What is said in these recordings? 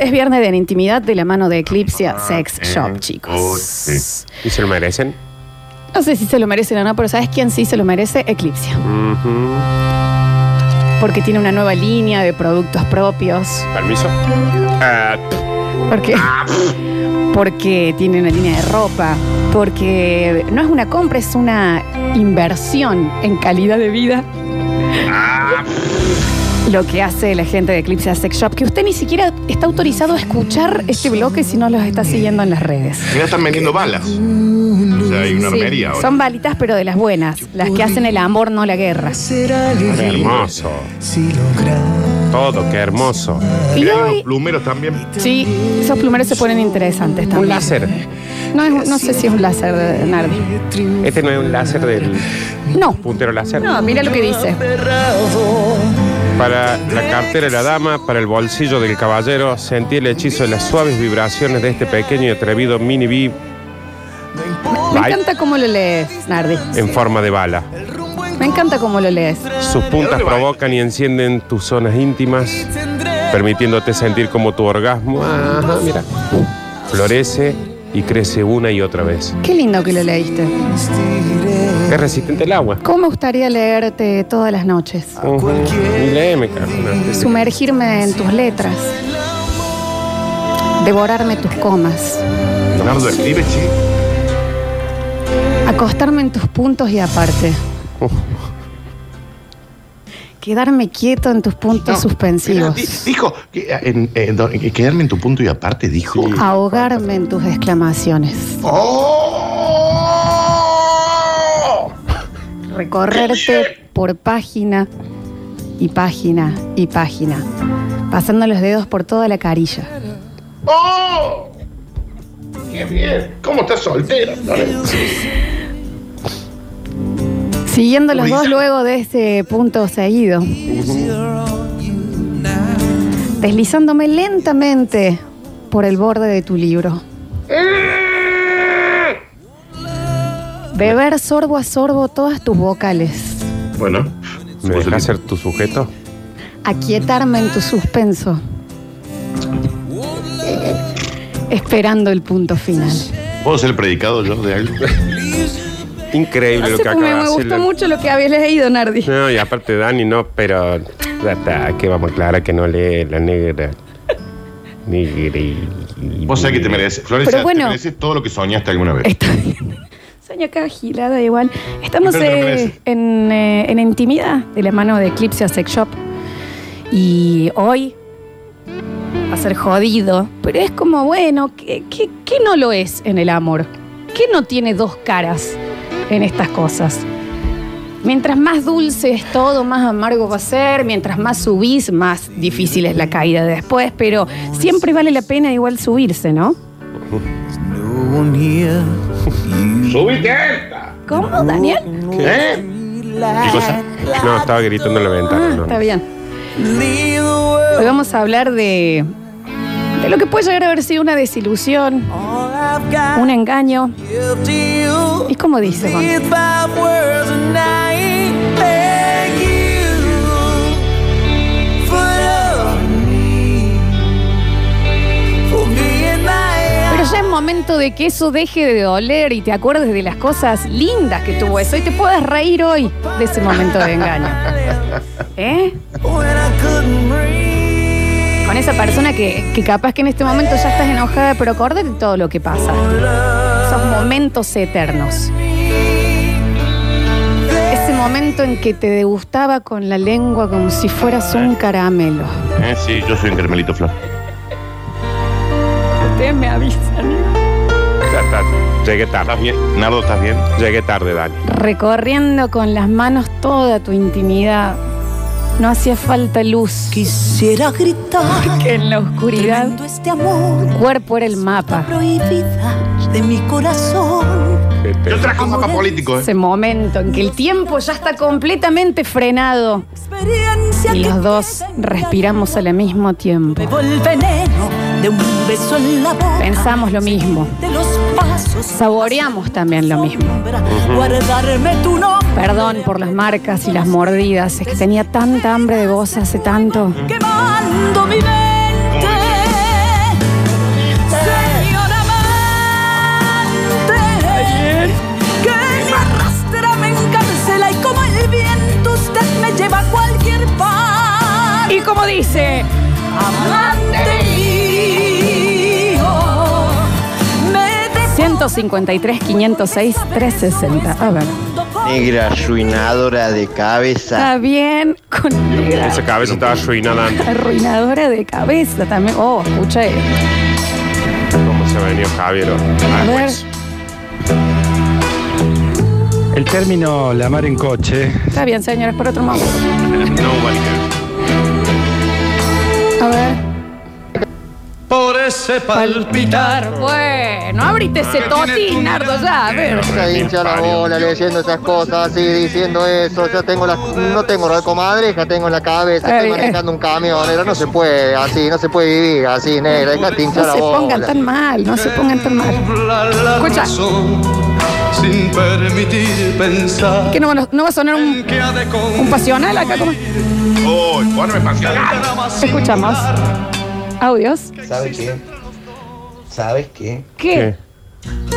Es viernes de intimidad de la mano de Eclipse Sex Shop, Uy, chicos. sí. ¿Y se lo merecen? No sé si se lo merecen o no, pero ¿sabes quién sí se lo merece? Eclipse. Porque tiene una nueva línea de productos propios. ¿Permiso? Ah, Porque, porque tiene una línea de ropa. Porque no es una compra, es una inversión en calidad de vida. Lo que hace la gente de Eclipse Sex Shop, que usted ni siquiera está autorizado a escuchar este bloque si no los está siguiendo en las redes. Ya están vendiendo balas. O sea, hay una Sí, armería ahora. son balitas, pero de las buenas, las que hacen el amor, no la guerra. qué hermoso. Todo, qué hermoso. Y Mirá, hoy, plumeros también. sí, esos plumeros se ponen interesantes también. Un láser. No, es- no sé si es un láser, Nardi. Este no es un láser del No, puntero láser. no, mira lo que dice. Para la cartera de la dama, para el bolsillo del caballero, sentí el hechizo de las suaves vibraciones de este pequeño y atrevido mini bee Me Bye. encanta cómo lo lees, Nardi. en forma de bala. Me encanta cómo lo lees. Sus puntas provocan y encienden tus zonas íntimas, permitiéndote sentir como tu orgasmo, ajá, mira, florece y crece una y otra vez. Qué lindo que lo leíste. Es resistente al agua. ¿Cómo me gustaría leerte todas las noches? Y léeme, Carmen. Sumergirme en tus letras. Devorarme tus comas. Leonardo escribe, che. Acostarme en tus puntos y aparte. Quedarme quieto en tus puntos No, suspensivos. mira, dijo, que, eh, en- en- do- que quedarme en tu punto y aparte, dijo. Sí. Ahogarme en tus exclamaciones. ¡Oh! Recorrerte por página y página y página. Pasando los dedos por toda la carilla. ¡Oh! ¡Qué bien! ¿Cómo estás soltera? Florencia? Siguiendo los dos luego de ese punto seguido. Deslizándome lentamente por el borde de tu libro. Beber sorbo a sorbo todas tus vocales. Bueno, ¿Me dejas ser tu sujeto? Aquietarme en tu suspenso. Esperando el punto final. ¿Puedo ser el predicado yo de algo? Increíble lo que acaba me, de me hacer. gustó mucho lo que habías leído, Nardi. No, y aparte Dani no, pero ya está, que vamos a aclarar que no lee la negra. Negri. Vos sabés que te mereces. Florencia, Pero bueno. te mereces todo lo que soñaste alguna vez. Está bien. Sueño acá gilada igual. Estamos eh, en, eh, en intimidad de la mano de Eclipse Sex Shop. Y hoy va a ser jodido, pero es como, bueno, ¿qué, qué, qué no lo es en el amor? ¿Qué no tiene dos caras en estas cosas? Mientras más dulce es todo, más amargo va a ser. Mientras más subís, más difícil es la caída después. Pero siempre vale la pena igual subirse, ¿no? ¡Subite alta! ¿Cómo, Daniel? ¿Eh? ¿Qué cosa? No, estaba gritando en la ventana. Ah, no. está bien. Hoy vamos a hablar de, de lo que puede llegar a haber sido una desilusión, un engaño. ¿Y cómo dice, Juan? De que eso deje de doler y te acuerdes de las cosas lindas que tuvo eso y te puedas reír hoy de ese momento de engaño. ¿Eh? Con esa persona que, que capaz que en este momento ya estás enojada, pero acordate de todo lo que pasa. Esos momentos eternos. Ese momento en que te degustaba con la lengua como si fueras un caramelo. Eh, sí, yo soy un caramelito flor. Ustedes me avisan. Llegué tarde. ¿Estás bien? Nardo, ¿estás bien? Llegué tarde, Dani. Recorriendo con las manos toda tu intimidad. No hacía falta luz. Quisiera gritar Que en la oscuridad este amor tu cuerpo era el mapa. prohibida de mi corazón. Yo traje un mapa político, ¿eh? Ese momento en que el tiempo ya está completamente frenado y los dos respiramos al mismo tiempo. bebo el veneno de un beso en la boca. Pensamos lo mismo saboreamos también lo mismo. Perdón por las marcas y las mordidas, es que tenía tanta hambre de vos hace tanto. Quemando mi mente, señor amante, que me arrastra, me encarcela y como el viento usted me lleva a cualquier parte. Y como dice, amante. 153, 506, 360. A ver. Negra arruinadora de cabeza. Está bien con negra. Esa cabeza estaba arruinada antes. Arruinadora de cabeza también. Oh, escucha esto. ¿Cómo se ha venido Javier? Ah, A ver. pues. El término la mar en coche Está bien, señores, por otro momento. Nobody cares. A ver. Por ese palpitar. Bueno, abrite ese totín, Nardo, ya. A ver. Se hincha la bola leyendo esas cosas así, diciendo eso. Yo tengo la, no tengo la comadreja, tengo en la cabeza, Ay, estoy eh. manejando un camión. No se puede así, no se puede vivir así, negra. Dejate hinchar No la se bola. pongan tan mal, no se pongan tan mal. Escucha. sin permitir pensar. ¿Que no, no- no va a sonar un, un pasional acá? ¿Cómo? Uy, ponme pasional. Escuchamos. Audios. ¿Sabes qué? ¿Sabes qué? ¿Qué?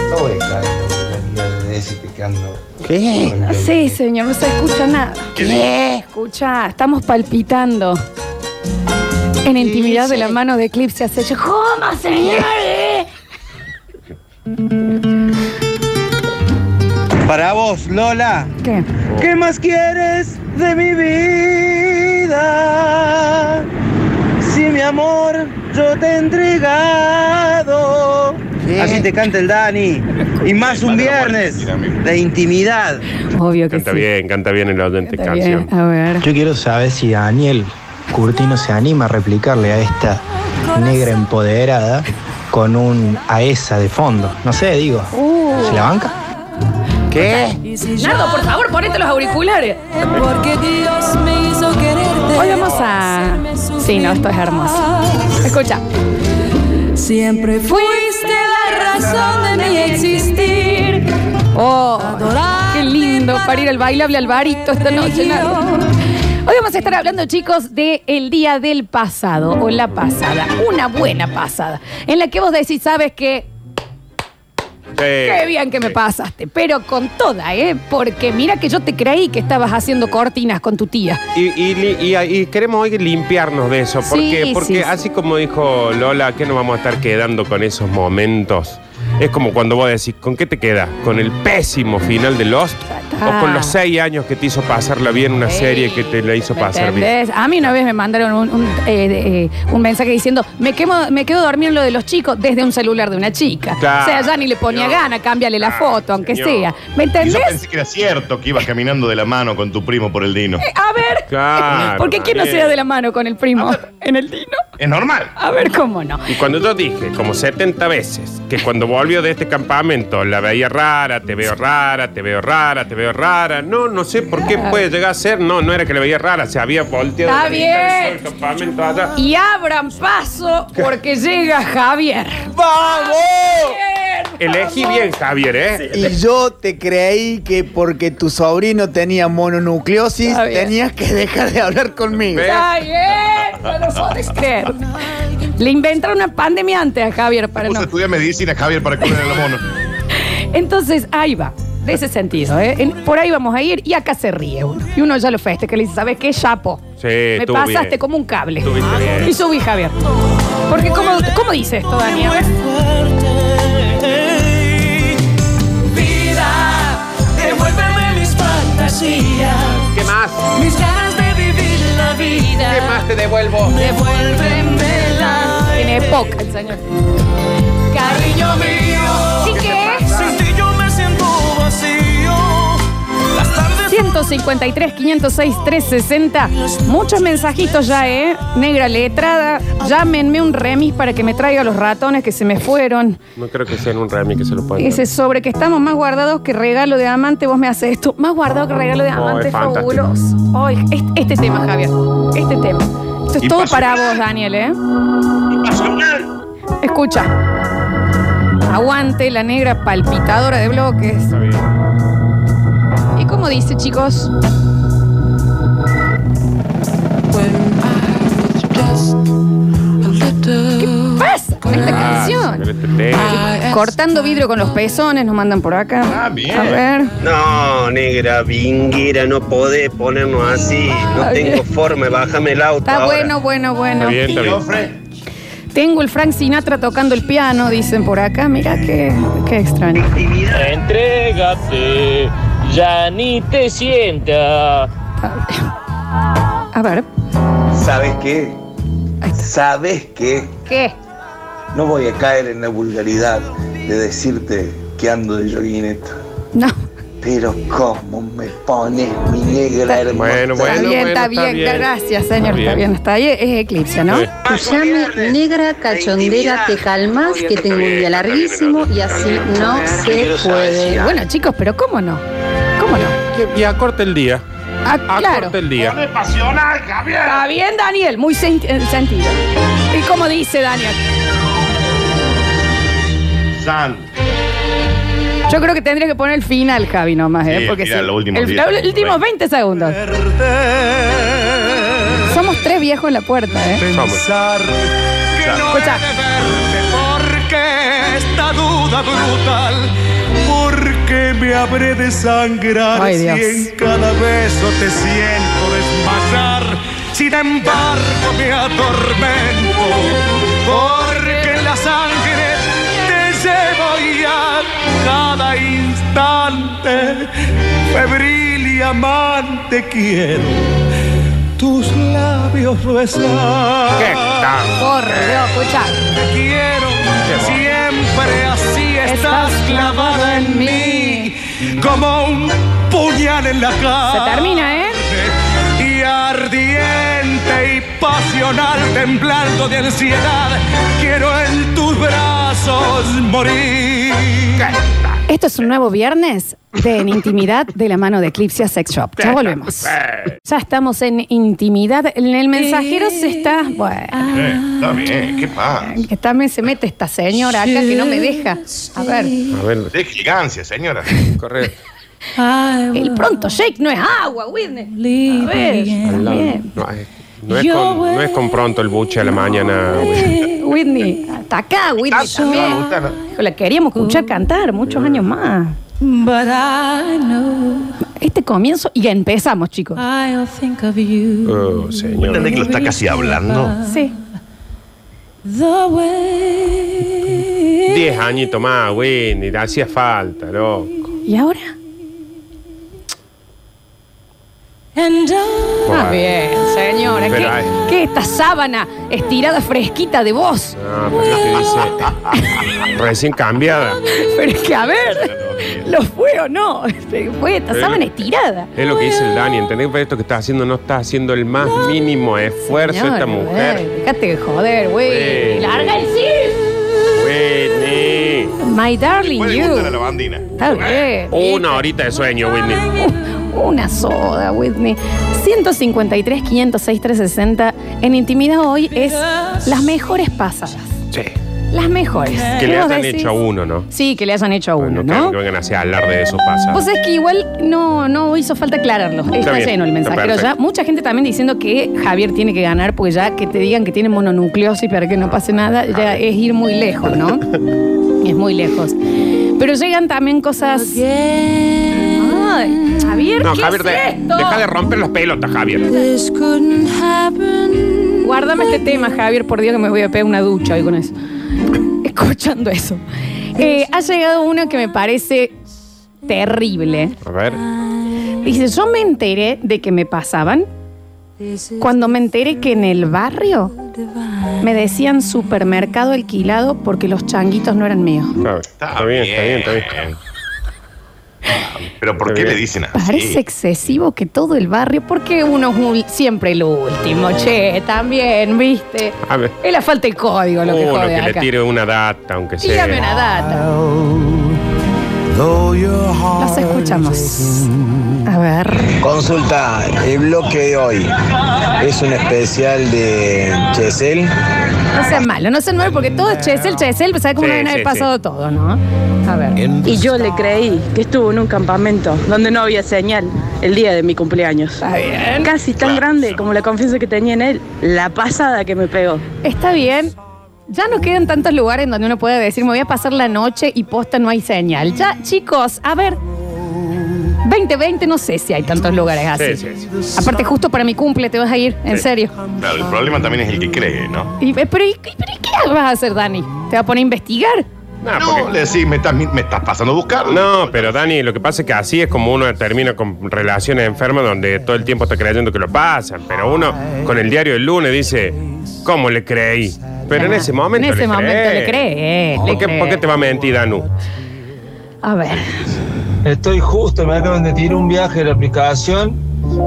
No voy a estar en la vida de ese pecando. ¿Qué? Sí, señor, no se escucha nada. ¿Qué? Escucha, estamos palpitando. En intimidad de la mano de Eclipse has hecho. ¿Cómo, señores? Para vos, Lola, ¿Qué? ¿qué más quieres de mi vida? Amor yo te he entregado. Así te canta el Dani. Y más un viernes de intimidad. Obvio que Canta sí. bien, canta bien el oyente bien. canción. A ver. Yo quiero saber si Daniel Curtino se anima a replicarle a esta negra empoderada con un AESA de fondo. No sé, digo. Uh. ¿Se la banca? ¿Qué? Nardo, por favor, ponete los auriculares. Porque Dios me hizo. Hoy vamos a. Sí, no, esto es hermoso. Escucha. Siempre fuiste la razón de mi existir. Oh, qué lindo para ir al bailable Alvarito esta noche, Nardo. Hoy vamos a estar hablando, chicos, de el día del pasado o la pasada. Una buena pasada. En la que vos decís, sabes que qué bien que me pasaste, pero con toda, ¿eh? Porque mira que yo te creí que estabas haciendo cortinas con tu tía. Y, y- y- y queremos hoy limpiarnos de eso. Porque sí. así como dijo Lola, que nos vamos a estar quedando con esos momentos? Es como cuando vos decís, ¿con qué te quedas? ¿Con el pésimo final de Lost? ¿O con los seis años que te hizo pasarla bien una serie que te la hizo ¿Me pasar bien? entendés? A mí una vez me mandaron un, un, eh, de- eh, un mensaje diciendo, me, quemo- me quedo dormido en lo de los chicos desde un celular de una chica. Claro, o sea, ya ni le ponía señor. gana, cámbiale la Claro, foto, aunque señor. sea. ¿Me Y yo entendés? pensé que era cierto que ibas caminando de la mano con tu primo por el Dino. A ver, Claro, ¿por qué quién no se da de la mano con el primo en el dino? Es normal. A ver, ¿cómo no? Y cuando yo dije, como 70 veces, que cuando de este campamento la veía rara, te veo rara, te veo rara, te veo rara. No, no sé por qué puede llegar a ser. No, no era que la veía rara, se había volteado. Está la vista de bien. todo el campamento allá. Y abran paso porque llega Javier. ¡Vamos! Elegí bien, Javier, ¿eh? Y yo te creí que porque tu sobrino tenía mononucleosis Está bien. tenías que dejar de hablar conmigo. Está bien, no lo podés creer. Le inventaron una pandemia antes a Javier para a no. estudiar medicina, Javier, para curar el mono. Entonces, ahí va. De ese sentido, ¿eh? En- por ahí vamos a ir y acá se ríe uno. Y uno ya lo feste, que le dice, ¿sabes qué? Chapo. Sí, Me estuvo pasaste bien. como un cable. Estuviste bien. Y subí, Javier. Porque, ¿cómo, cómo dice esto, Dani? A ver. Vida, devuélveme mis fantasías, ¿Qué más? mis ganas de vivir la vida. ¿Qué más te devuelvo? Devuélvemela. Época el señor. Cariño mío, ¿Sí qué? sin ti yo me siento vacío. Las tardes 153, 506, 360. Muchos mensajitos ya, ¿eh? Negra letrada. Llámenme un remis para que me traiga los ratones que se me fueron. No creo que sea en un Remy que se lo puedan Ese sobre que estamos más guardados que regalo de amante, vos me haces esto. Más guardado que regalo de Oh, amante, es fantástico. fabuloso. Ay, este, este tema, Javier. Este tema. Esto es todo para vos, Daniel, ¿eh? Escucha. Aguante la negra palpitadora de bloques. Está bien. ¿Y cómo dice, chicos? ¿Qué pasa con esta Ah, canción? Pero este tema. Cortando vidrio con los pezones, nos mandan por acá. Ah, bien. A ver. No, negra, vinguera, no podés ponernos así. No tengo forma, bájame el auto. Está ahora. bueno, bueno, bueno. Está bien, está bien. Jofre, Tengo el Frank Sinatra tocando el piano, dicen por acá. Mira qué, qué extraño. Entrégate, ya ni te sienta. A ver, ¿Sabes qué? ¿Sabes qué? ¿qué? No voy a caer en la vulgaridad de decirte que ando de joguineta. No. Pero cómo me pones mi negra hermosa. Bueno, está bien, está bien, gracias, señor. Está bien, está ahí. Es Eclipse, ¿no? Escuchame, negra cachondera, te calmas, que tengo un día larguísimo y así no se puede. Bueno, chicos, pero ¿cómo no? ¿Cómo no? Y acorta el día. Ah, claro. Acorta el día. pasional, Javier! Está bien, Daniel, muy sen- eh, sentido. ¿Y cómo dice Daniel? Yo creo que tendría que poner el final, Javi, nomás, ¿eh? Sí, Porque mira, sí. los últimos el, diez, los últimos 20 segundos. Somos tres viejos en la puerta, ¿eh? Pensar que no Escucha. he de verte porque esta duda brutal. Porque me habré de sangrar Ay, si Dios. en cada beso te siento desmayar. Sin embargo me atormento porque en la sangre y a cada instante febril y amante quiero tus labios besar. ¿Qué tal? Por Dios, escucha. Te quiero, siempre así estás clavada en mí, como un puñal en la cara. Se termina, ¿eh? Pasional, temblando de ansiedad, quiero en tus brazos morir. Esto es un nuevo viernes de En Intimidad de la mano de Eclipse Sex Shop. Ya volvemos. Ya estamos en Intimidad. En el mensajero se está. Bueno. Eh, está bien, ¿qué pasa? Que también se mete esta señora acá que no me deja. A ver. A ver, De gigancia, señora. corre. El pronto shake no es agua, Whitney. A ver. Bien. No, es- con, no es con pronto el buche a la mañana. güey. Whitney, hasta acá, Whitney también. gusta, ¿no? La queríamos escuchar cantar muchos años más. But I know Este comienzo y ya empezamos, chicos. I'll think of you Oh, señor. ¿Entendés que lo está casi hablando? Sí. the way. Diez añitos más. Ni hacía falta, loco. ¿Y ahora? And I Ah, bien, señora. Pero ¿Qué, hay- qué esta sábana estirada fresquita de voz? No, pero es que dice. Recién cambiada. Pero es que, a ver, ¿lo fue o no? Fue esta sábana estirada. Es lo que dice el Dani, ¿entendés? Pero esto que estás haciendo no está haciendo el más mínimo esfuerzo Señora, esta mujer. güey, Dejate de joder, güey. Güey. Larga el cis. Whitney. My darling Puede you. gustar a la bandina. Está bien. Una horita de sueño, Whitney. Una soda, Whitney. 153, 506, 360. En intimidad hoy es las mejores pasadas. Sí. Las mejores. Que le ¿Vos hayan decís? hecho a uno, ¿no? Sí, que le hayan hecho a uno, No, ¿no? que vengan así a hablar de eso pasa. Pues es que igual no, no hizo falta aclararlo. Está, bien, lleno el está mensajero ya. Mucha gente también diciendo que Javier tiene que ganar, pues ya que te digan que tiene mononucleosis para que no pase nada, ya es ir muy lejos, ¿no? es muy lejos. Pero llegan también cosas. Ay, Javier, No, ¿qué Javier, es de- esto? deja de romper las pelotas, Javier. this couldn't happen. Guárdame este tema, Javier, por Dios que me voy a pegar una ducha hoy con eso. Escuchando eso. Eh, ha llegado uno que me parece terrible. A ver. Dice, yo me enteré de que me pasaban cuando me enteré que en el barrio me decían supermercado alquilado porque los changuitos no eran míos. Está, está bien, está bien, está bien. Pero ¿por qué le dicen así? Parece excesivo que todo el barrio, porque uno es un- siempre el último, che, también, ¿viste? A ver. Es la falta de código lo que Uno jode que le acá. tire una data, aunque sea. Dígame una data. Los escuchamos. A ver. Consulta, el bloque de hoy es un especial de Chesel. No sean malos, no sean malos porque todo es Chesel, Chesel, ¿sabes cómo Sí, deben haber sí, pasado todo, no? A ver. Y yo le creí que estuvo en un campamento donde no había señal el día de mi cumpleaños. Está bien. Casi tan grande como la confianza que tenía en él. La pasada que me pegó. Está bien. Ya no quedan tantos lugares en donde uno puede decir, me voy a pasar la noche y posta no hay señal. Ya, chicos, a ver. 2020 no sé si hay tantos lugares así. Sí, sí, sí. Aparte, justo para mi cumple te vas a ir, en Sí. serio. Claro, el problema también es el que cree, ¿no? Y, eh, pero, ¿y, qué- pero ¿y qué vas a hacer, Dani? ¿Te vas a poner a investigar? No, No, porque- le decís, me estás, me estás pasando a buscar. No, pero Dani, lo que pasa es que así es como uno termina con relaciones enfermas donde todo el tiempo está creyendo que lo pasan. Pero uno con el diario del lunes dice, ¿cómo le creí? Pero en ese momento. En ese le momento cree. le cree, ¿Por le qué, cree. por qué te va a mentir, Danu? A ver. Estoy justo, me acaban de tirar un viaje de la aplicación.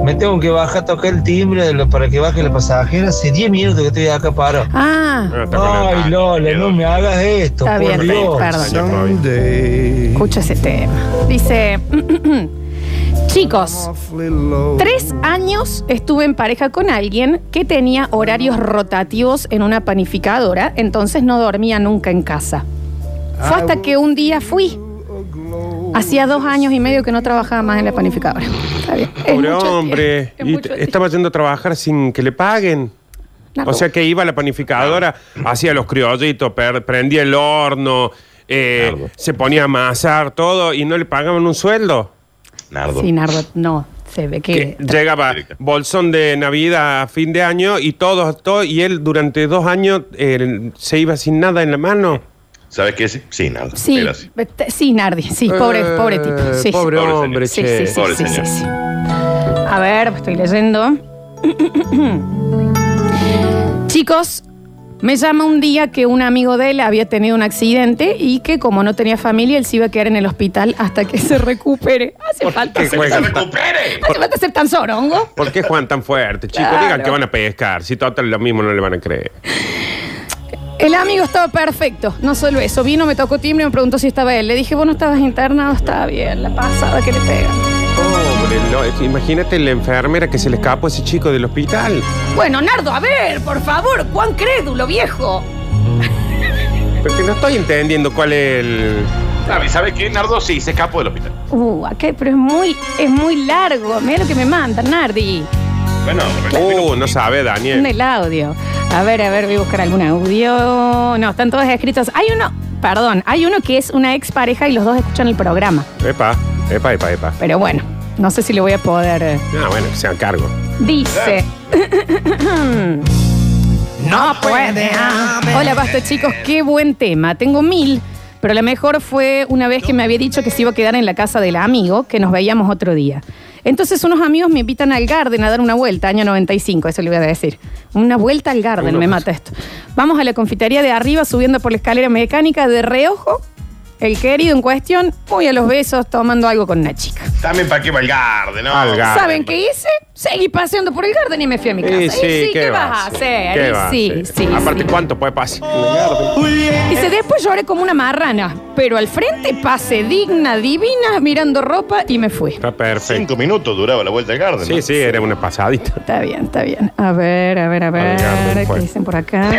Me tengo que bajar a tocar el timbre de lo- para que baje la pasajera. Hace 10 minutos que estoy acá parado. Ah, Ah, Ay, Lola, no me hagas esto, Está por bien, Dios. perdón. escucha ese tema. Dice, chicos, tres años estuve en pareja con alguien que tenía horarios rotativos en una panificadora, entonces no dormía nunca en casa. Fue hasta que un día fui. Hacía dos años y medio que no trabajaba más en la panificadora. Está bien. Es Pobre mucho hombre. tiempo, es Y mucho t- estaba yendo a trabajar sin que le paguen. O sea que iba a la panificadora, hacía los criollitos, per- prendía el horno, eh, se ponía a amasar todo y no le pagaban un sueldo. Nardo. Sí, Nardo, no. Se ve que. Que llegaba bolsón de Navidad a fin de año y todo, todo y él durante dos años eh, se iba sin nada en la mano. ¿Sabes qué? Sí, sí Nardo. Sí, Era así. vete- sí, Nardi, sí, pobre, Eh, pobre tipo. Sí. Pobre Pobre hombre, Sí, che. sí, sí, Pobre sí, señor. sí, sí. A ver, estoy leyendo. Chicos, me llama un día que un amigo de él había tenido un accidente y que como no tenía familia, él se iba a quedar en el hospital hasta que se recupere. Hace falta, qué ser, juegan ¡Se tan- recupere! hace falta ser tan sorongo. ¿Por qué juegan tan fuerte, chicos? Claro. Digan que van a pescar. Si total lo mismo no le van a creer. El amigo estaba perfecto, no solo eso. Vino, me tocó timbre y me preguntó si estaba él. Le dije, vos no estabas internado, estaba bien, la pasada que le pegan. Pobre, no, es- imagínate la enfermera que se le escapó a ese chico del hospital. Bueno, Nardo, a ver, por favor, cuán crédulo, viejo. Porque no estoy entendiendo cuál es el. ¿Sabes ¿sabe qué? Nardo sí, se escapó del hospital. Uh, acá, pero es muy, es muy largo. Mira lo que me manda, Nardi. Bueno, Uh, no sabe, Daniel. el audio. A ver, a ver, voy a buscar algún audio. No, están todos escritos. Hay uno, perdón, hay uno que es una expareja y los dos escuchan el programa. Epa, epa, epa, epa. Pero bueno, no sé si le voy a poder. eh. Ah, bueno, que sean cargo. Dice. no puede. Hola, basta chicos, qué buen tema. Tengo mil, pero la mejor fue una vez que me había dicho que se iba a quedar en la casa del amigo, que nos veíamos otro día. Entonces unos amigos me invitan al Garden a dar una vuelta, año 95, eso le voy a decir. Una vuelta al Garden, Uno. me mata esto. Vamos a la confitería de arriba, subiendo por la escalera mecánica de reojo. El querido en cuestión, muy a los besos, tomando algo con una chica. También para qué va el Garden, ¿no? Al Garden. ¿Saben qué hice? Seguí paseando por el Garden y me fui a mi casa. Sí, Y sí, ¿qué, vas a hacer? ¿Qué Y vas a sí, hacer? sí, Aparte, sí. ¿cuánto puede pasar? en el Garden? Dice, después lloré como una marrana, pero al frente pasé digna, divina, mirando ropa y me fui. Está perfecto. Cinco minutos duraba la vuelta al Garden. Sí, ¿no? sí, era una pasadita. Está bien, está bien. A ver, a ver, a ver. Garden ¿Qué fue. dicen por acá?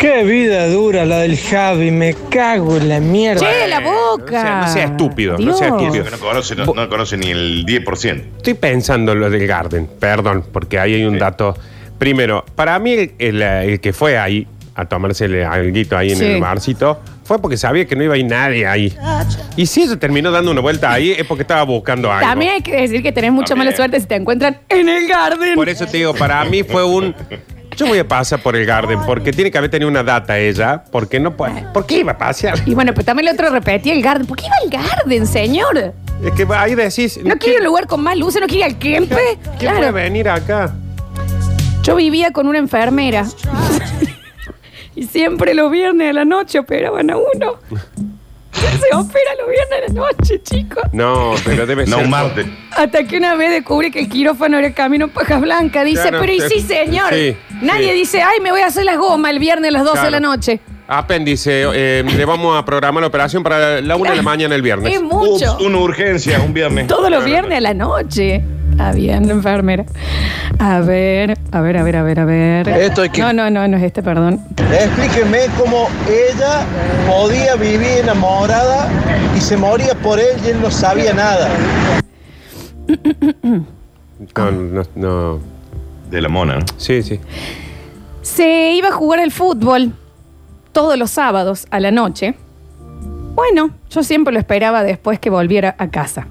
Qué vida dura la del Javi, me cago en la mierda. ¡Che, la boca! O sea, no sea estúpido, no sea estúpido. Que no conoce, no, no conoce ni el 10%. Estoy pensando en lo del Garden, perdón, porque ahí hay un dato. Primero, para mí el, el- el que fue ahí a tomarse el alguito ahí en Sí. el barcito fue porque sabía que no iba a ir nadie ahí. Y si eso terminó dando una vuelta ahí es porque estaba buscando algo. También hay que decir que tenés mucha También. mala suerte si te encuentran en el Garden. Por eso te digo, para mí fue un. Yo voy a pasar por el Garden porque tiene que haber tenido una data ella, porque no puede. ¿Por qué iba a pasear? Y bueno, pues también el otro repetía el Garden. ¿Por qué iba al Garden, señor? Es que ahí decís. ¿No quiere un lugar con más luces? ¿No quiere ir al Kempe? ¿Quién puede venir acá? Yo vivía con una enfermera. y siempre los viernes a la noche operaban a uno. Se opera los viernes a la noche, chicos. No, pero debe No, ser. un martes. Hasta que una vez descubrí que el quirófano era el camino en Pajas Blancas. Dice, Claro, pero y sí, señor. sí, Nadie sí. dice, ay, me voy a hacer las gomas el viernes a las 12 de la Claro. noche. Apéndice, eh, le vamos a programar la operación para la una de la mañana el viernes. Es mucho. Ups, una urgencia, un viernes. Todos los viernes a la noche. Está bien, enfermera. A ver, a ver, a ver, a ver, a ver. Esto hay que- No, no, no, no es este, perdón. Explíqueme cómo ella podía vivir enamorada y se moría por él y él no sabía nada. No, no, no. De la mona, ¿no? Sí, sí. Se iba a jugar al fútbol todos los sábados a la noche. Bueno, yo siempre lo esperaba después que volviera a casa.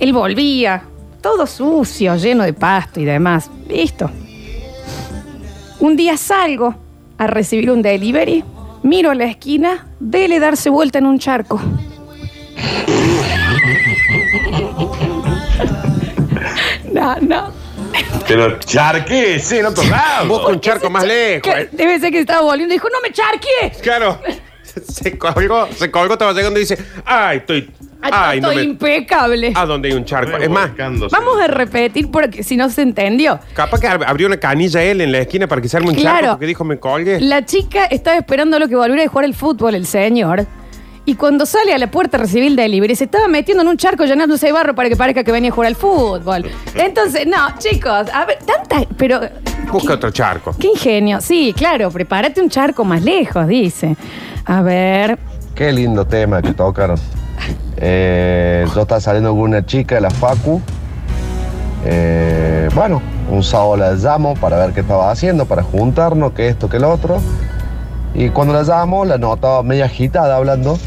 Él volvía, todo sucio, lleno de pasto y demás. Listo. Un día salgo a recibir un delivery, miro a la esquina, vele darse vuelta en un charco. No, no. Pero charque, sí, en otro lado. Busca un charco más lejos. Que eh. Debe ser que estaba volviendo y dijo, no me charque. Claro. Se colgó, se colgó, estaba llegando y dice, ay, estoy. Ay, no me. impecable. ¿A dónde hay un charco? Es más, Vamos a repetir porque si no se entendió. capaz que ab- abrió una canilla él en la esquina para que se arme un Claro. charco porque dijo, me colgué. La chica estaba esperando lo que volviera a jugar el fútbol, el señor. Y cuando sale a la puerta a recibir el delivery, se estaba metiendo en un charco llenándose de barro para que parezca que venía a jugar al fútbol. Entonces, no, chicos, a ver, tanta. Pero, Busca otro charco. qué ingenio. Sí, claro, prepárate un charco más lejos, dice. A ver. Qué lindo tema que tocaron. Eh, yo estaba saliendo con una chica de la Facu. Eh, bueno, un sábado la llamo para ver qué estaba haciendo, para juntarnos, que esto, que lo otro. Y cuando la llamo, la notaba media agitada hablando.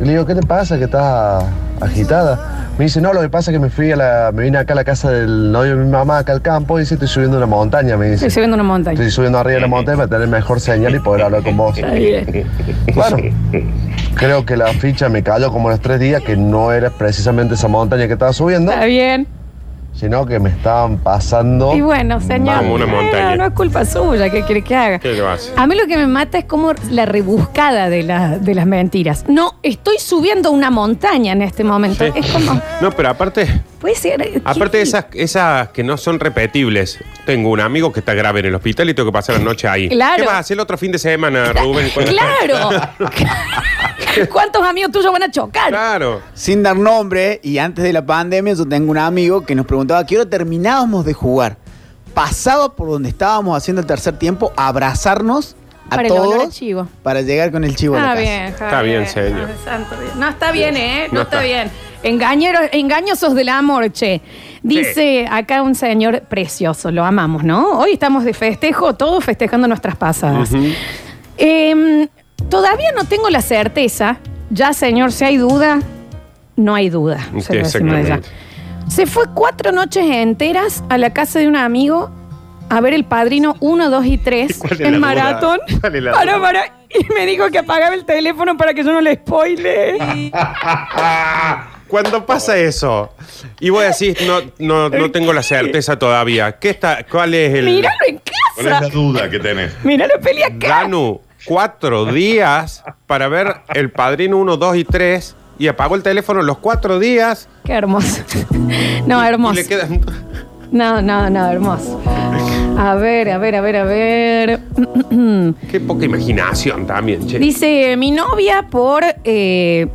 Le digo, ¿qué te pasa? Que estás agitada. Me dice, no, lo que pasa es que me fui a la, me vine acá a la casa del novio de mi mamá, acá al campo, y dice, estoy subiendo una montaña, me dice. Estoy subiendo una montaña. Estoy subiendo arriba de la montaña para tener mejor señal y poder hablar con vos. Está bien. Bueno, creo que la ficha me cayó como los tres días, que no era precisamente esa montaña que estaba subiendo, Está bien. Sino que me estaban pasando. Y bueno, señor. Como una eh, montaña. no es culpa suya, ¿qué quiere que haga? ¿Qué le hace? A mí lo que me mata es como la rebuscada de, la- de las mentiras. No, estoy subiendo una montaña en este momento. Sí. Es como, No, pero aparte, puede ser. aparte de esas, esas que no son repetibles. Tengo un amigo que está grave en el hospital y tengo que pasar la noche ahí. Claro. ¿Qué vas a hacer el otro fin de semana, Rubén? Claro. ¿Cuántos amigos tuyos van a chocar? Claro. Sin dar nombre, y antes de la pandemia, yo tengo un amigo que nos preguntaba a qué hora terminábamos de jugar. Pasaba por donde estábamos haciendo el tercer tiempo a abrazarnos a Para el todos chivo. para llegar con el chivo a la Está casa. bien, Está bien, señor. Ay, santo Dios. No está bien, ¿eh? No, No está, está. bien. Engañeros, engañosos del amor, che. Dice acá un señor precioso, lo amamos, ¿no? Hoy estamos de festejo, todos festejando nuestras pasadas. Em, todavía no tengo la certeza. Ya, señor, si hay duda, no hay duda. se lo decimos de ya. Se fue cuatro noches enteras a la casa de un amigo a ver el padrino 1, 2 y 3 cuál es en maratón. Y me dijo que apagaba el teléfono para que yo no le spoile. Cuando pasa eso, y voy a decir, no, no, no tengo la certeza todavía. ¿Qué está, ¿Cuál es el. Míralo en ¿Cuál es la casa. duda que tenés? Míralo pelea acá. Danu, cuatro días para ver el padrino 1, 2 y 3 y apagó el teléfono los cuatro días. Qué hermoso. No, Y hermoso. le quedan. No, no, no, hermoso. A ver, a ver, a ver, a ver. Qué poca imaginación también, che. Dice, mi novia por eh,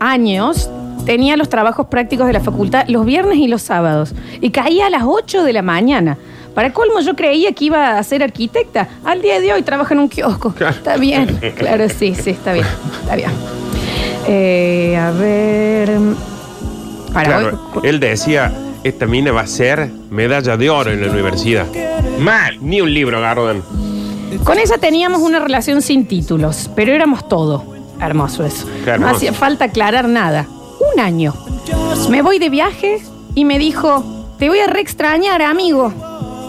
años tenía los trabajos prácticos de la facultad los viernes y los sábados y caía a las 8 de la mañana. Para colmo, yo creía que iba a ser arquitecta. Al día de hoy trabaja en un kiosco. Está bien. Claro, sí, sí, está bien. Está bien. Eh, a ver. Para Claro, él decía, esta mina va a ser medalla de oro en la universidad. Mal. Ni un libro, Garden. Con ella teníamos una relación sin títulos, pero éramos todo. Hermoso eso. Qué No hermoso. hacía falta aclarar nada. Un año. Me voy de viaje y me dijo, te voy a reextrañar, amigo.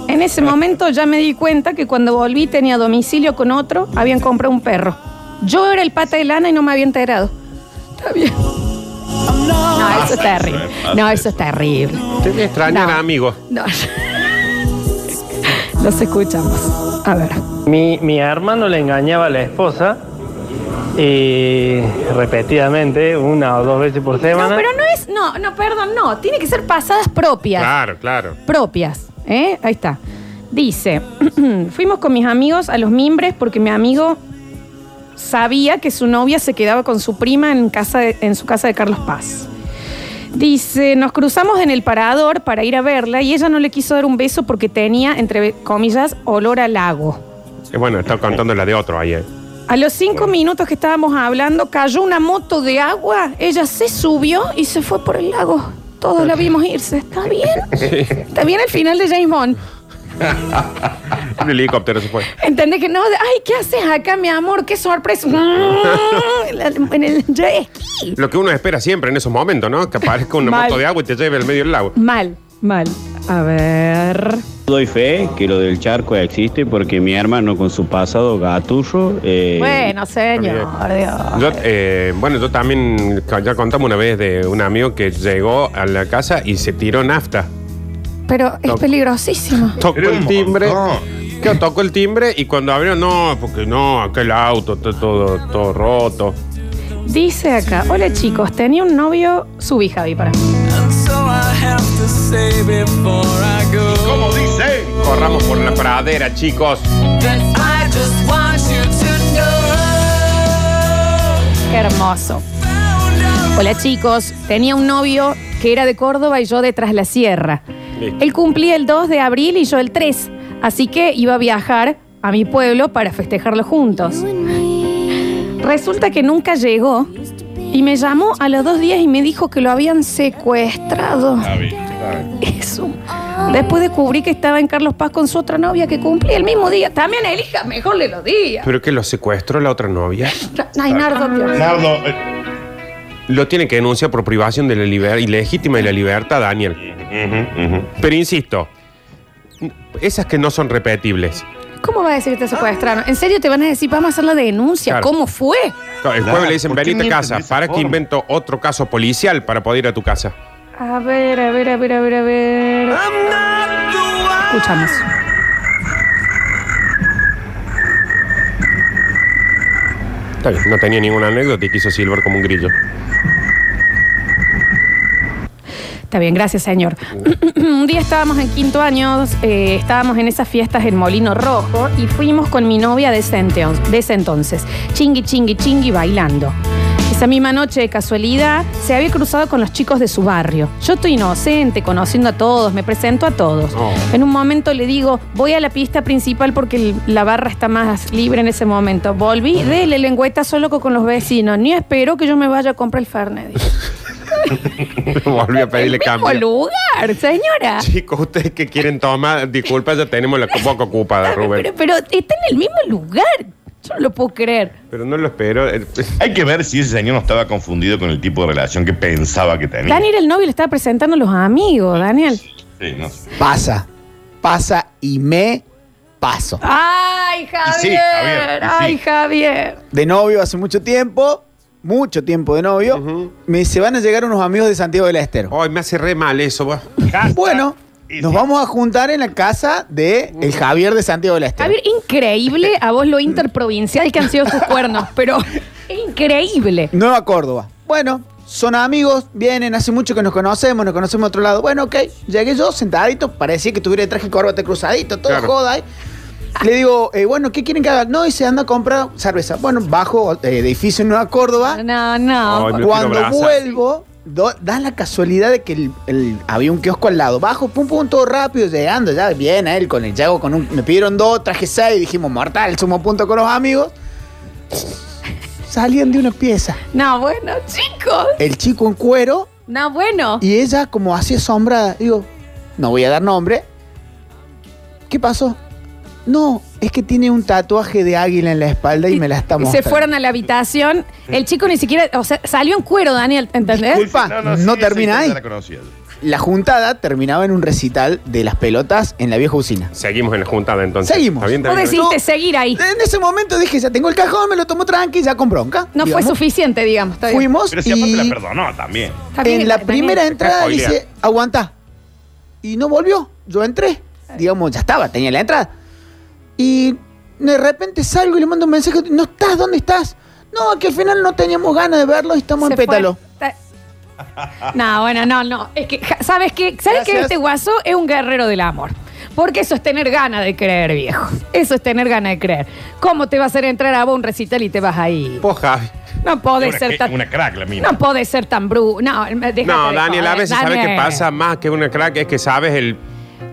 En ese momento ya me di cuenta que cuando volví tenía domicilio con otro, habían comprado un perro. Yo era el pata de lana y no me había enterado. Está bien. No, eso es terrible. No, eso es terrible. Te voy a extrañar, No. amigo. No. Los escuchamos. A ver. Mi, mi hermano le engañaba a la esposa y repetidamente, una o dos veces por No, semana. pero no es. No, no, perdón, no. Tiene que ser pasadas propias. Claro, claro. Propias. ¿eh? Ahí está. Dice: Fuimos con mis amigos a los mimbres porque mi amigo sabía que su novia se quedaba con su prima en, casa de- en su casa de Carlos Paz. Dice, nos cruzamos en el parador para ir a verla y ella no le quiso dar un beso porque tenía, entre comillas, olor a lago. Eh, bueno, estaba contando la de otro ahí. eh. A los cinco minutos que estábamos hablando, cayó una moto de agua, ella se subió y se fue por el lago. Todos la vimos irse. ¿Está bien? ¿Está bien el final de James Bond? Un helicóptero se fue. ¿Entendés que no? Ay, ¿qué haces acá, mi amor? ¡Qué sorpresa! en el jet ski. Lo que uno espera siempre en esos momentos, ¿no? Que aparezca una Mal. moto de agua y te lleve al medio del lago. Mal, mal. A ver. Doy fe que lo del charco existe porque mi hermano con su pasado gaturro... eh, Bueno, señor, Dios. Yo, eh, bueno, yo también ya contamos una vez de un amigo que llegó a la casa y se tiró nafta. Pero es peligrosísimo. Tocó el timbre. Claro, tocó el timbre y cuando abrió, no, porque no, acá el auto está todo, todo roto. Dice acá, hola chicos, tenía un novio, subí Javi para mí. So I have to say before I go. ¿Cómo dice? Corramos por la pradera, chicos. Qué hermoso. Hola chicos, tenía un novio que era de Córdoba y yo de Tras la Sierra. Él cumplía el 2 de abril y yo el 3, así que iba a viajar a mi pueblo para festejarlo juntos. Resulta que nunca llegó y me llamó a los dos días y me dijo que lo habían secuestrado. Eso. Después descubrí que estaba en Carlos Paz con su otra novia que cumplía el mismo día. También elija mejor de los días. ¿Pero que lo secuestró la otra novia? Ay, Nardo, Dios. Lo tiene que denunciar por privación de la libertad ilegítima de la libertad, Daniel. Pero insisto, esas que no son repetibles. ¿Cómo va a decir que te secuestraron? ¿En serio te van a decir, vamos a hacer la denuncia? Claro. ¿Cómo fue? El Claro, jueves le dicen, ¿por qué venite a mienten casa. de esa ¿Para que forma? invento otro caso policial para poder ir a tu casa? A ver, a ver, a ver, a ver, a ver. Escuchamos. Está bien, no tenía ninguna anécdota y quiso silbar como un grillo. Está bien, gracias, señor. un día estábamos en quinto año, eh, estábamos en esas fiestas en Molino Rojo y fuimos con mi novia de ese, ento- de ese entonces. Chingui, chingui, chingui, bailando. Esa misma noche, de casualidad, se había cruzado con los chicos de su barrio. Yo estoy inocente, conociendo a todos, me presento a todos. Oh. En un momento le digo, voy a la pista principal porque la barra está más libre en ese momento. Volví, dele lengüetazo loco con los vecinos. Ni espero que yo me vaya a comprar el Fernet. Volví a pedirle Mismo cambio. lugar, señora. Chicos, ustedes que quieren tomar, disculpa, ya tenemos la boca ocupada, Rubén. Pero, pero está en el mismo lugar. Yo no lo puedo creer. Pero no lo espero. El- Hay que ver si ese señor no estaba confundido con el tipo de relación que pensaba que tenía. Daniel, el novio, le estaba presentando a los amigos, Daniel. Sí, no sé. Pasa, pasa y me paso. Ay, Javier. sí, Javier, y sí. Ay, Javier. De novio hace mucho tiempo, mucho tiempo de novio. Me dice, van a llegar unos amigos de Santiago del Estero. Ay, me hace re mal eso, va. Bueno, nos vamos a juntar en la casa de el Javier de Santiago del Estero. Javier, increíble a vos lo interprovincial que han sido tus cuernos, pero increíble. Nueva Córdoba. Bueno, son amigos, vienen, hace mucho que nos conocemos, nos conocemos de otro lado. Bueno, ok, llegué yo sentadito, parecía que tuviera el traje y corbata cruzadito, todo Claro. joda ahí. Le digo, eh, bueno, ¿qué quieren que haga? No, y se anda a comprar cerveza. Bueno, bajo eh, edificio en Nueva Córdoba. No, no. Ay, Cuando vuelvo, do- da la casualidad de que el- el- había un kiosco al lado. Bajo, pum, pum, todo rápido, llegando ya bien a él con el llego con un. Me pidieron dos, traje seis, dijimos, mortal, sumo punto con los amigos. Salían de una pieza. No, bueno, chicos. El chico en cuero No, bueno. y ella como así asombrada. Digo, no voy a dar nombre. ¿Qué pasó? No, es que tiene un tatuaje de águila en la espalda y me la está Y se fueron a la habitación. El chico ni siquiera, o sea, salió en cuero, Daniel, ¿entendés? Disculpa, no, sí, termina ahí. la juntada terminaba en un recital de las pelotas en la vieja usina. Seguimos en la juntada entonces. Seguimos. ¿Está bien? Vos seguir ahí. En ese momento dije, ya tengo el cajón, me lo tomo tranqui, ya con bronca. No fue suficiente, digamos. está bien. Fuimos Pero si aparte y la perdonó también. En la primera entrada dice, aguanta. Y no volvió. Yo entré. Digamos, ya estaba, tenía la entrada. Y de repente salgo y le mando un mensaje, ¿no estás? ¿Dónde estás? No, que al final no teníamos ganas de verlo y estamos Se en pétalo. fue. No, bueno, no, no. Es que, ¿sabes qué? ¿Sabes que Gracias. este guaso es un guerrero del amor? Porque eso es tener ganas de creer, viejo. Eso es tener ganas de creer. ¿Cómo te va a hacer entrar a un recital y te vas ahí? Vos, Javi. No Una, ser que- tan. una crack la mina. No podés ser tan bru. No, déjate No, de Daniel, a joder, veces sabes qué pasa más que una crack, es que sabes el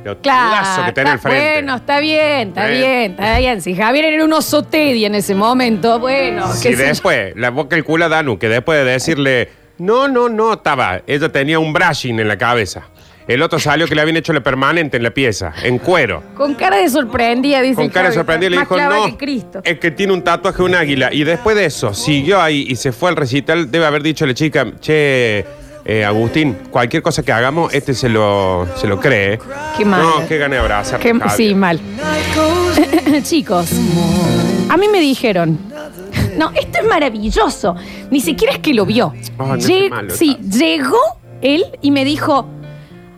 lo Claro, que tiene al frente. Bueno, está bien, está bien, está bien. Si Javier era un oso Teddy en ese momento, bueno, Si después, la boca el culo a Danu, que después de decirle, no, no, no, estaba, ella tenía un brushing en la cabeza. El otro salió que le habían hecho la permanente en la pieza, en cuero. Con cara de sorprendida, dice. Con cara de sorprendida le dijo, no, que es que tiene un tatuaje de un águila. Y después de eso, siguió ahí y se fue al recital. Debe haber dicho a la chica, che, eh, Agustín, cualquier cosa que hagamos, este se lo, se lo cree. Qué mal. No, qué gane abrazar. Qué- sí, mal. Chicos, a mí me dijeron, no, esto es maravilloso. Ni siquiera es que lo vio. Ay, no, Lle- qué malo sí, llegó él y me dijo,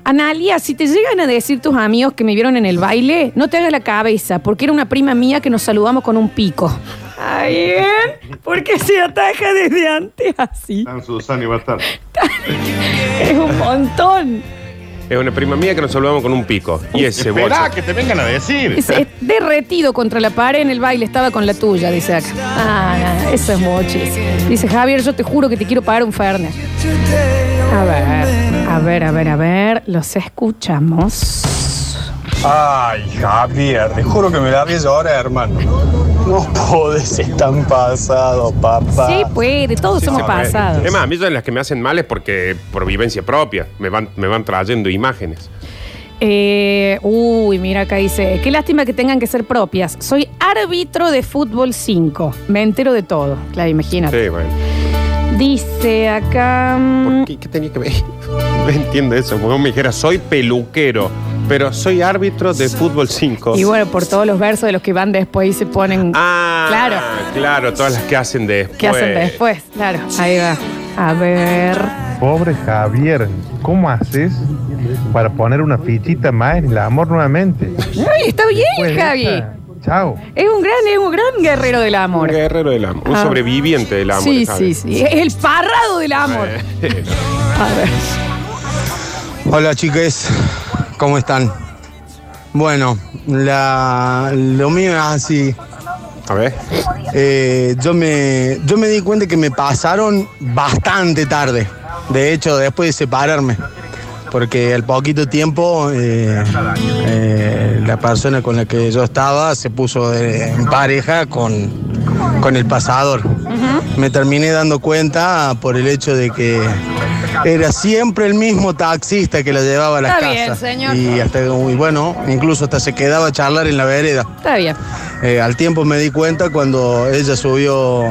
Analia, si te llegan a decir tus amigos que me vieron en el baile, no te hagas la cabeza, porque era una prima mía que nos saludamos con un pico. Ay, bien, porque se ataja desde antes así. Tan Susana iba a estar. Es un montón. Es una prima mía que nos saludamos con un pico. Y ese Esperá bolso. que te vengan a decir. Es, es derretido contra la pared en el baile, estaba con la tuya, dice acá. Ah, eso es muchísimo. Dice Javier, yo te juro que te quiero pagar un Fernet. A ver, a ver, a ver, a ver, los escuchamos. Ay, Javier, te juro que me la vi llorar, hermano. No podés ser tan pasado, papá. Sí, puede, todos hemos Sí, pasado. Es más, a mí son las que me hacen mal es porque por vivencia propia me van, me van trayendo imágenes. Eh, uy, mira acá dice, qué lástima que tengan que ser propias. Soy árbitro de fútbol 5. Me entero de todo. Claro, imagínate. Sí, bueno. Dice acá... mm, ¿Qué, qué tenía que ver? No entiendo eso. Vos me dijera, soy peluquero, pero soy árbitro de fútbol 5. Y bueno, por todos los versos de los que van después y se ponen... Ah, claro. Claro, todas las que hacen después. ¿Qué hacen después? Claro, ahí va. A ver. Pobre Javier, ¿cómo haces para poner una fichita más en el amor nuevamente? Ay, está bien, Pues Javi. esta, Chao. Es un gran, es un gran guerrero del amor. Un guerrero del amor. Un Ah. sobreviviente del amor. Sí, Javi. sí, sí. Es el parrado del amor. A ver. Hola chiques, ¿cómo están? Bueno, la, lo mío es así. A ver. Eh, yo, me, yo me di cuenta que me pasaron bastante tarde. De hecho, después de separarme. Porque al poquito tiempo eh, eh, la persona con la que yo estaba se puso en pareja con, con el pasador. Me terminé dando cuenta por el hecho de que era siempre el mismo taxista que la llevaba a la Está bien, señor. Y hasta, y bueno, incluso hasta se quedaba a charlar en la vereda. Está bien. Eh, al tiempo me di cuenta cuando ella subió,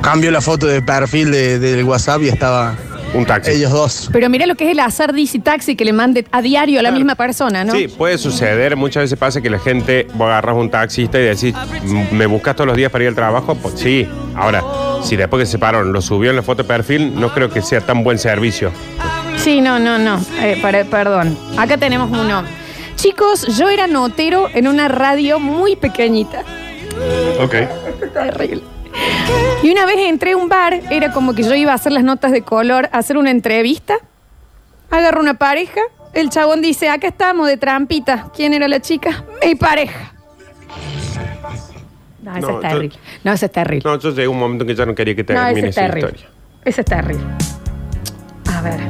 cambió la foto de perfil de- del WhatsApp y estaba Un taxi. ellos dos. Pero mira lo que es el azar DC Taxi que le mande a diario a la misma persona, ¿no? Sí, puede suceder. Muchas veces pasa que la gente, vos agarras un taxista y decís, "M- ¿me buscas todos los días para ir al trabajo? Pues sí. Ahora, si después que se separaron lo subió en la foto de perfil, no creo que sea tan buen servicio. Sí, no, no, no. Eh, para- perdón. Acá tenemos uno. Chicos, yo era notero en una radio muy pequeñita. Ok. Terrible. Y una vez entré a un bar, era como que yo iba a hacer las notas de color, a hacer una entrevista. Agarro una pareja. El chabón dice, acá estamos de trampita. ¿Quién era la chica? Mi pareja. No, eso No, es yo- terrible. No, eso es terrible. No, yo llegué a un momento en que ya no quería que No, termine es esa terrible. historia. Ese es terrible. A ver.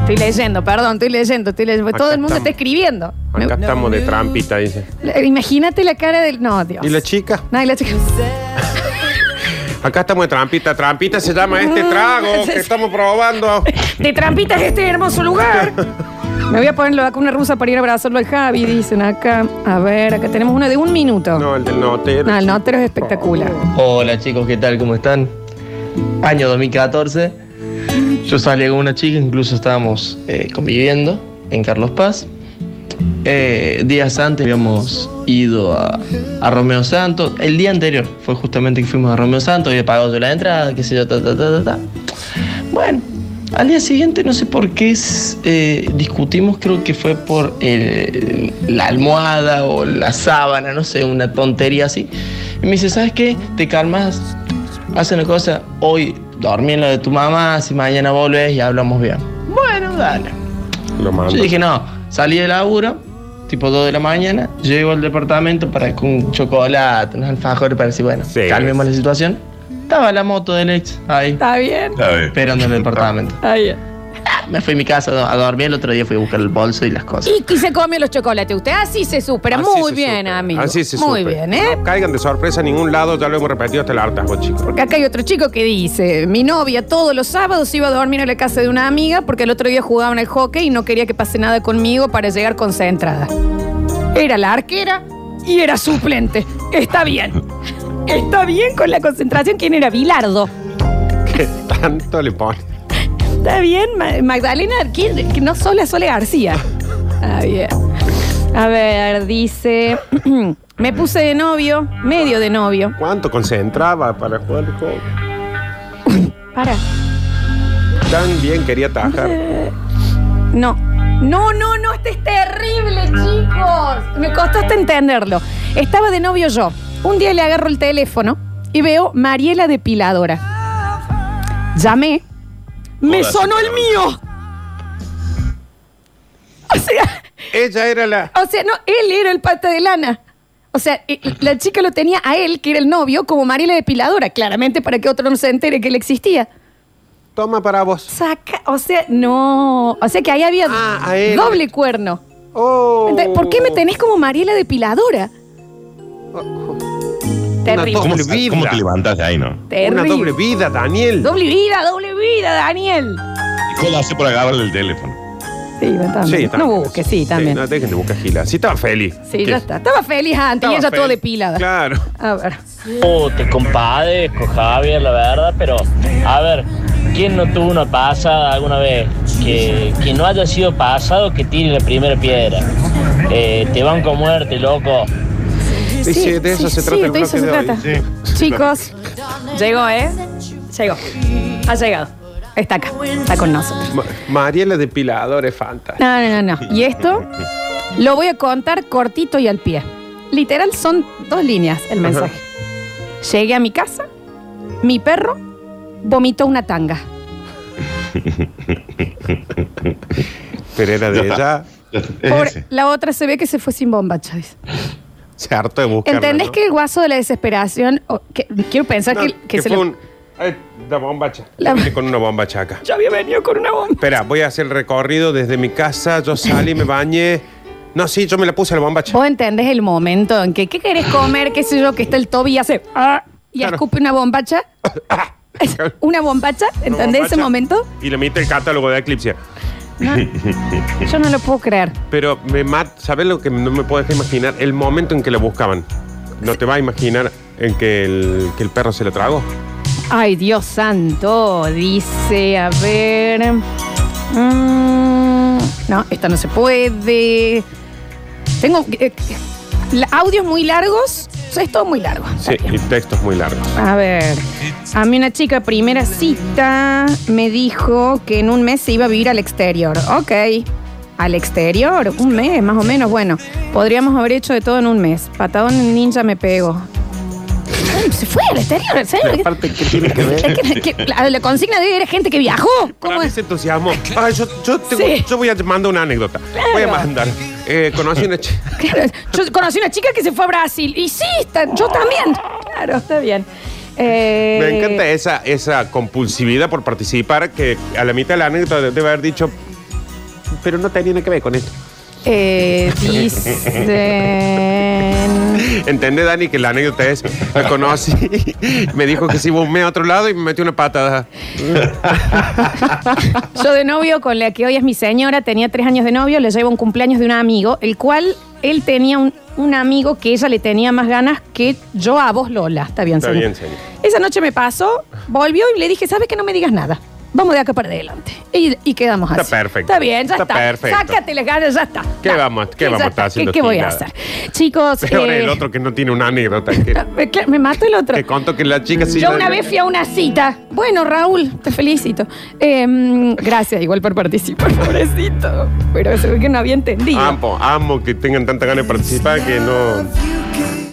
Estoy leyendo, perdón, estoy leyendo, estoy leyendo. Acá Todo el mundo estamos. está escribiendo. Acá estamos de trampita, dice. Imagínate la cara del. No, Dios. ¿Y la chica? No, y la chica. Acá estamos de trampita. Trampita se llama este trago que estamos probando. De trampitas este hermoso lugar. Me voy a poner la vacuna rusa para ir a abrazarlo al Javi, dicen acá. A ver, acá tenemos una de un minuto. No, el del notero. No, el notero es espectacular. Hola chicos, ¿qué tal? ¿Cómo están? Año 2014. Yo salí con una chica, incluso estábamos eh, conviviendo en Carlos Paz. Eh, días antes habíamos ido a, a Romeo Santos. El día anterior fue justamente que fuimos a Romeo Santos, había pagado yo la entrada, qué sé yo, ta, ta, ta, ta, ta. Bueno, al día siguiente no sé por qué eh, discutimos, creo que fue por el- la almohada o la sábana, no sé, una tontería así. Y me dice, ¿sabes qué? Te calmas, haz una cosa, hoy dormí en la de tu mamá, si mañana volvés y hablamos bien. Bueno, dale. Lo mando. Yo dije, no, salí de laburo, tipo 2 de la mañana, llego al departamento para con un chocolate, unos alfajores para decir, bueno, calmemos la situación. Estaba la moto del ex ahí. Está bien. Esperando en el departamento. Ahí. Me fui a mi casa a dormir, el otro día fui a buscar el bolso y las cosas. Y, y se comió los chocolates. Usted así se supera. Así Muy se bien, supera. amigo. Así se Muy supera. bien, ¿eh? No caigan de sorpresa a ningún lado, ya lo hemos repetido hasta el hartazgo, chicos. Porque acá hay otro chico que dice, mi novia todos los sábados iba a dormir en la casa de una amiga porque el otro día jugaban al hockey y no quería que pase nada conmigo para llegar concentrada. Era la arquera y era suplente. Está bien. Está bien con la concentración. ¿Quién era? Bilardo. Que tanto le pone. Está bien, Ma- Magdalena, ¿quién? Que no Sole, Sole García. Ah, bien. A ver, dice, me puse de novio, medio de novio. ¿Cuánto concentraba para jugar el juego? Para. Tan bien quería atajar. No. No, no, no, este es terrible, chicos. Me costó hasta entenderlo. Estaba de novio yo. Un día le agarro el teléfono y veo Mariela Depiladora. Llamé. Me sonó el mío. O sea, Ella era la. o sea, no, él era el pata de lana. O sea, eh, la chica lo tenía a él, que era el novio, como Mariela Depiladora, claramente para que otro no se entere que él existía. Toma para vos. Saca, o sea, no. O sea que ahí había Ah, a él. doble cuerno. Oh. ¿Por qué me tenés como Mariela Depiladora? Terrible. ¿Cómo, Doble vida. ¿Cómo te levantas de ahí, no? Terrible. Una doble vida, Daniel. Doble vida, doble vida, Daniel. ¿Y cómo hace por agarrarle el teléfono? Sí, también. no busques, sí, también. no, dejen de buscar gilas. Sí, estaba feliz. Sí, ¿Qué? ya está. Estaba feliz antes y ella todo depilada. Claro. A ver. Oh, te compadezco, Javier, la verdad, pero a ver, ¿quién no tuvo una pasada alguna vez? Que, que no haya sido pasado, que tire la primera piedra. Eh, te van con muerte, loco. Sí, sí, de eso se sí, trata el de eso bloque se de hoy. trata. Chicos, llegó, ¿eh? Llegó. Ha llegado. Está acá. Está con nosotros. Ma- Mariela Depilador es fantástico. No, no, no, no. Y esto lo voy a contar cortito y al pie. Literal son dos líneas el mensaje. Llegué a mi casa, mi perro vomitó una tanga. Pero era de ella. Pobre- la otra se ve que se fue sin bombacha. dice. Se hartó de buscarla, ¿Entendés que el guaso de la desesperación, o que- quiero pensar que, se fue lo- un... Ay, la bombacha. La- Vine con una bombacha acá. Yo había venido con una bomba. Espera, voy a hacer el recorrido desde mi casa. Yo salí, me bañé. No, sí, yo me la puse a la bombacha. Vos entendés el momento en que, ¿qué querés comer? ¿Qué sé yo? Que está el Toby y hace... ah, y Claro. escupe una bombacha. Una bombacha, ¿entendés ese momento? Y le metí el catálogo de Eclipse. No, yo no lo puedo creer. Pero me mata, ¿sabes lo que no me puedes imaginar? El momento en que la buscaban. No te vas a imaginar en que el, que el perro se la tragó. Ay, Dios santo. Dice, a ver. mm, no, esta no se puede. Tengo eh, la- audios muy largos. O sea, es todo muy largo. Sí, y textos muy largos. A ver, a mí una chica primera cita me dijo que en un mes se iba a vivir al exterior. Ok, al exterior, un mes más o menos. Bueno, podríamos haber hecho de todo en un mes. Patadón ninja me pego. Ay, Se fue al exterior, ¿en serio? Aparte, ¿qué tiene que ver? Es que- que la, la consigna debe ir gente que viajó. Para ¿Cómo mí es? se entusiasmó. Ay, yo, yo, tengo- Sí. yo voy a mandar una anécdota. Voy a mandar. Eh, conocí una chica. Claro, yo conocí una chica que se fue a Brasil. Y sí, está- yo también. Claro, está bien. Eh, Me encanta esa, esa compulsividad por participar que a la mitad de la anécdota debe haber dicho, pero no tenía nada que ver con esto. Eh, dicen. ¿Entendés, Dani, que la anécdota es, la conocí, me dijo que un mes a otro lado y me metió una patada. Yo de novio con la que hoy es mi señora, tenía tres años de novio, le llevo un cumpleaños de un amigo, el cual él tenía un, un amigo que ella le tenía más ganas que yo a vos, Lola. Está bien, Está señor. bien, señor. Esa noche me pasó, volvió y le dije, ¿sabes que no me digas nada? Vamos de acá para adelante. Y, y quedamos Está así. perfecto. Está bien, ya está. Está perfecto. Sácate las ganas, ya está. ¿Qué vamos, qué vamos a está. estar haciendo ¿Qué, qué voy a hacer? Chicos, Peor eh, el otro que no tiene una anécdota. Que, me, mató el otro. que contó que la chica sí. Yo una vez fui a una cita. Bueno, Raúl, te felicito. Em, gracias, igual por participar, pobrecito. Pero es que no había entendido. Amo, amo que tengan tanta ganas de participar que no.